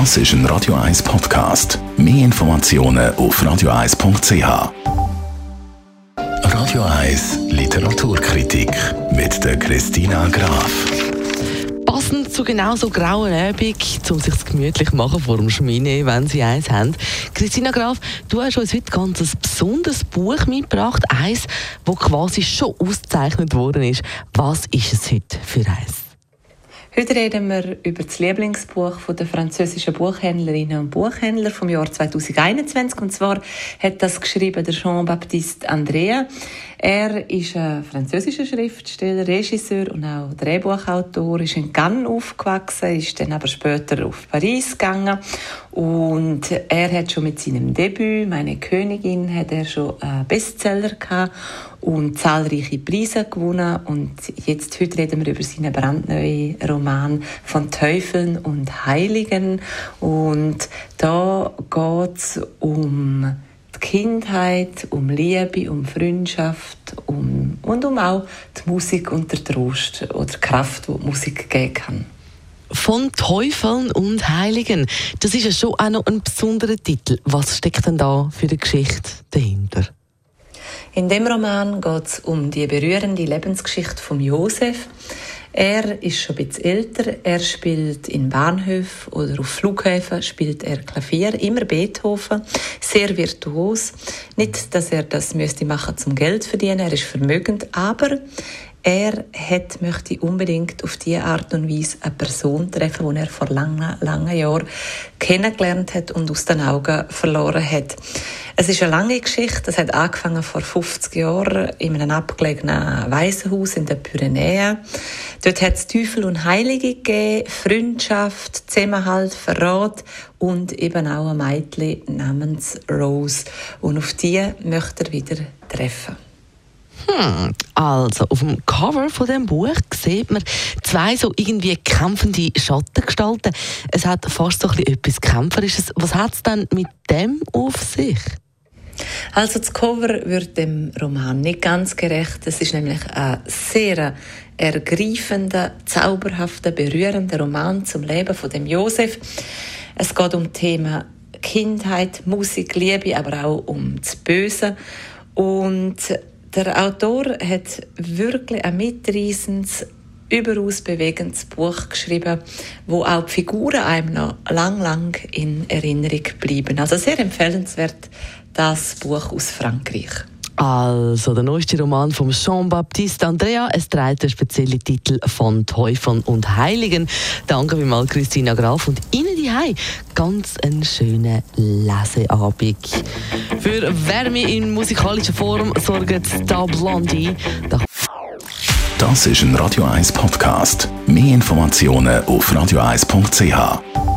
Das ist ein Radio 1 Podcast. Mehr Informationen auf radio1.ch. Radio 1 Literaturkritik mit der Christina Graf. Passend zu genau so grauen Abend, um sich gemütlich machen vor dem Schmine, wenn Sie eins haben. Christina Graf, du hast uns heute ganz ein besonderes Buch mitgebracht, eins, das quasi schon ausgezeichnet worden ist. Was ist es heute für eins? Heute reden wir über das Lieblingsbuch der französischen Buchhändlerinnen und Buchhändler vom Jahr 2021. Und zwar hat das geschrieben der Jean-Baptiste Andrea. Er ist ein französischer Schriftsteller, Regisseur und auch Drehbuchautor, ist in Cannes aufgewachsen, ist dann aber später auf Paris gegangen und er hat schon mit seinem Debüt, meine Königin, hat er schon einen Bestseller gehabt und zahlreiche Preise gewonnen und jetzt heute reden wir über seinen brandneuen Roman von Teufeln und Heiligen und da geht es um Kindheit, um Liebe, um Freundschaft um, und um auch die Musik und der Trost oder die Kraft, die, die Musik geben kann. Von Teufeln und Heiligen. Das ist ja schon auch noch ein besonderer Titel. Was steckt denn da für eine Geschichte dahinter? In dem Roman geht es um die berührende Lebensgeschichte von Josef. Er ist schon ein bisschen älter. Er spielt in Bahnhöfen oder auf Flughäfen spielt er Klavier, immer Beethoven, sehr virtuos. Nicht, dass er das müsste machen zum Geld verdienen. Er ist vermögend, aber er hat, möchte unbedingt auf diese Art und Weise eine Person treffen, die er vor langen, langen Jahren kennengelernt hat und aus den Augen verloren hat. Es ist eine lange Geschichte. Es hat angefangen vor 50 Jahren in einem abgelegenen Waisenhaus in den Pyrenäen. Dort hat es Teufel und Heilige gegeben, Freundschaft, Zusammenhalt, Verrat und eben auch ein Mädchen namens Rose. Und auf die möchte er wieder treffen. Hm, also auf dem Cover von dem Buch sieht man zwei so irgendwie kämpfende Schattengestalten. Es hat fast so etwas Kämpferisches. Was hat es denn mit dem auf sich? Also das Cover wird dem Roman nicht ganz gerecht. Es ist nämlich ein sehr ergreifender, zauberhafter, berührender Roman zum Leben von dem Josef. Es geht um Thema Kindheit, Musik, Liebe, aber auch um das Böse und der Autor hat wirklich ein mitreißendes, überaus bewegendes Buch geschrieben, wo auch die Figuren einem noch lang, lang in Erinnerung bleiben. Also sehr empfehlenswert, das Buch aus Frankreich. Also, der neueste Roman von Jean-Baptiste Andrea. Es trägt den speziellen Titel von Teufeln und Heiligen. Danke vielmals, Christina Graf. Und Ihnen die ganz einen schönen Leseabend. Für Wärme in musikalischer Form sorgt Star Blondie. Das ist ein Radio 1 Podcast. Mehr Informationen auf radio1.ch.